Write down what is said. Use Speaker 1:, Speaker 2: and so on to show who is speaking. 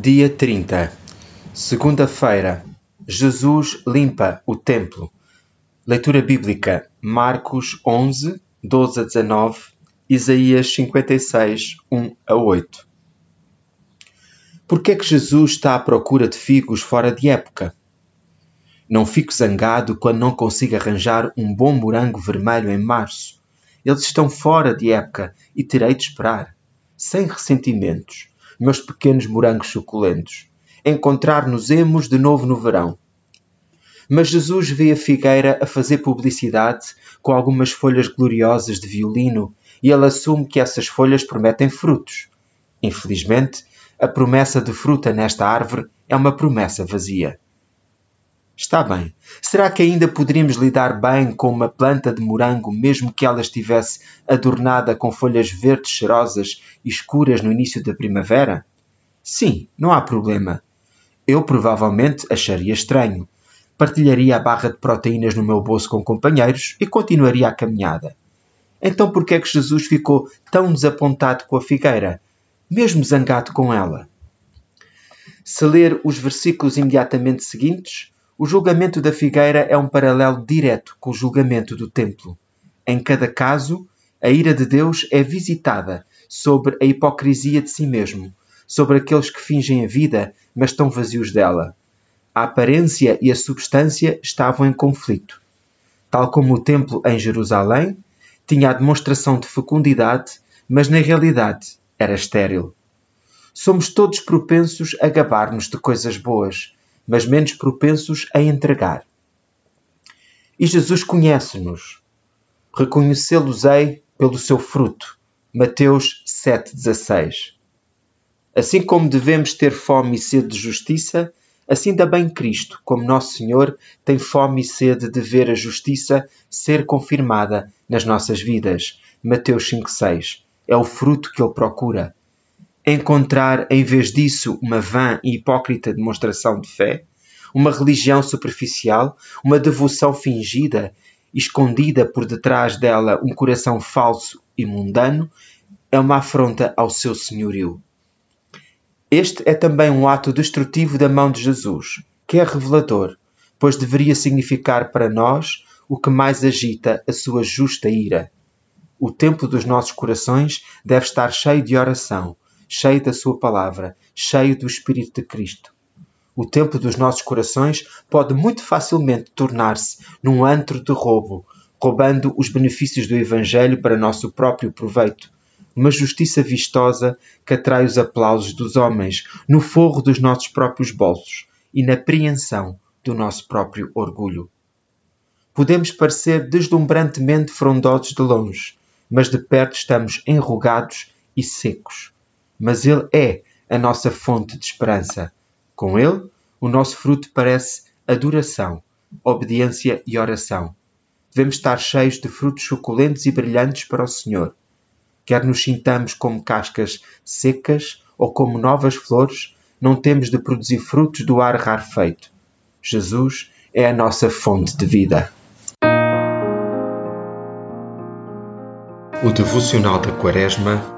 Speaker 1: Dia trinta, segunda-feira, Jesus limpa o templo. Leitura bíblica: Marcos 11, 12 a 19, Isaías 56, 1 a 8. Por que é que Jesus está à procura de figos fora de época? Não fico zangado quando não consigo arranjar um bom morango vermelho em março. Eles estão fora de época e terei de esperar, sem ressentimentos meus pequenos morangos suculentos, encontrar-nos-emos de novo no verão. Mas Jesus vê a figueira a fazer publicidade com algumas folhas gloriosas de violino e ele assume que essas folhas prometem frutos. Infelizmente, a promessa de fruta nesta árvore é uma promessa vazia. Está bem. Será que ainda poderíamos lidar bem com uma planta de morango, mesmo que ela estivesse adornada com folhas verdes cheirosas e escuras no início da primavera? Sim, não há problema. Eu provavelmente acharia estranho. Partilharia a barra de proteínas no meu bolso com companheiros e continuaria a caminhada. Então por que é que Jesus ficou tão desapontado com a figueira, mesmo zangado com ela? Se ler os versículos imediatamente seguintes, o julgamento da figueira é um paralelo direto com o julgamento do templo. Em cada caso, a ira de Deus é visitada sobre a hipocrisia de si mesmo, sobre aqueles que fingem a vida, mas estão vazios dela. A aparência e a substância estavam em conflito. Tal como o templo em Jerusalém tinha a demonstração de fecundidade, mas na realidade era estéril. Somos todos propensos a gabar-nos de coisas boas, mas menos propensos a entregar. E Jesus conhece-nos. Reconhecê-los-ei pelo seu fruto. Mateus 7,16. Assim como devemos ter fome e sede de justiça, assim também Cristo, como Nosso Senhor, tem fome e sede de ver a justiça ser confirmada nas nossas vidas. Mateus 5,6. É o fruto que ele procura encontrar, em vez disso, uma vã e hipócrita demonstração de fé, uma religião superficial, uma devoção fingida, escondida por detrás dela um coração falso e mundano, é uma afronta ao seu senhorio. Este é também um ato destrutivo da mão de Jesus, que é revelador, pois deveria significar para nós o que mais agita a sua justa ira. O templo dos nossos corações deve estar cheio de oração, cheio da Sua palavra, cheio do Espírito de Cristo. O templo dos nossos corações pode muito facilmente tornar-se num antro de roubo, roubando os benefícios do Evangelho para nosso próprio proveito. Uma justiça vistosa que atrai os aplausos dos homens, no forro dos nossos próprios bolsos e na apreensão do nosso próprio orgulho. Podemos parecer deslumbrantemente frondosos de longe, mas de perto estamos enrugados e secos mas Ele é a nossa fonte de esperança. Com Ele, o nosso fruto parece adoração, obediência e oração. Devemos estar cheios de frutos suculentos e brilhantes para o Senhor. Quer nos sintamos como cascas secas ou como novas flores, não temos de produzir frutos do ar rarefeito. Jesus é a nossa fonte de vida. O devocional da Quaresma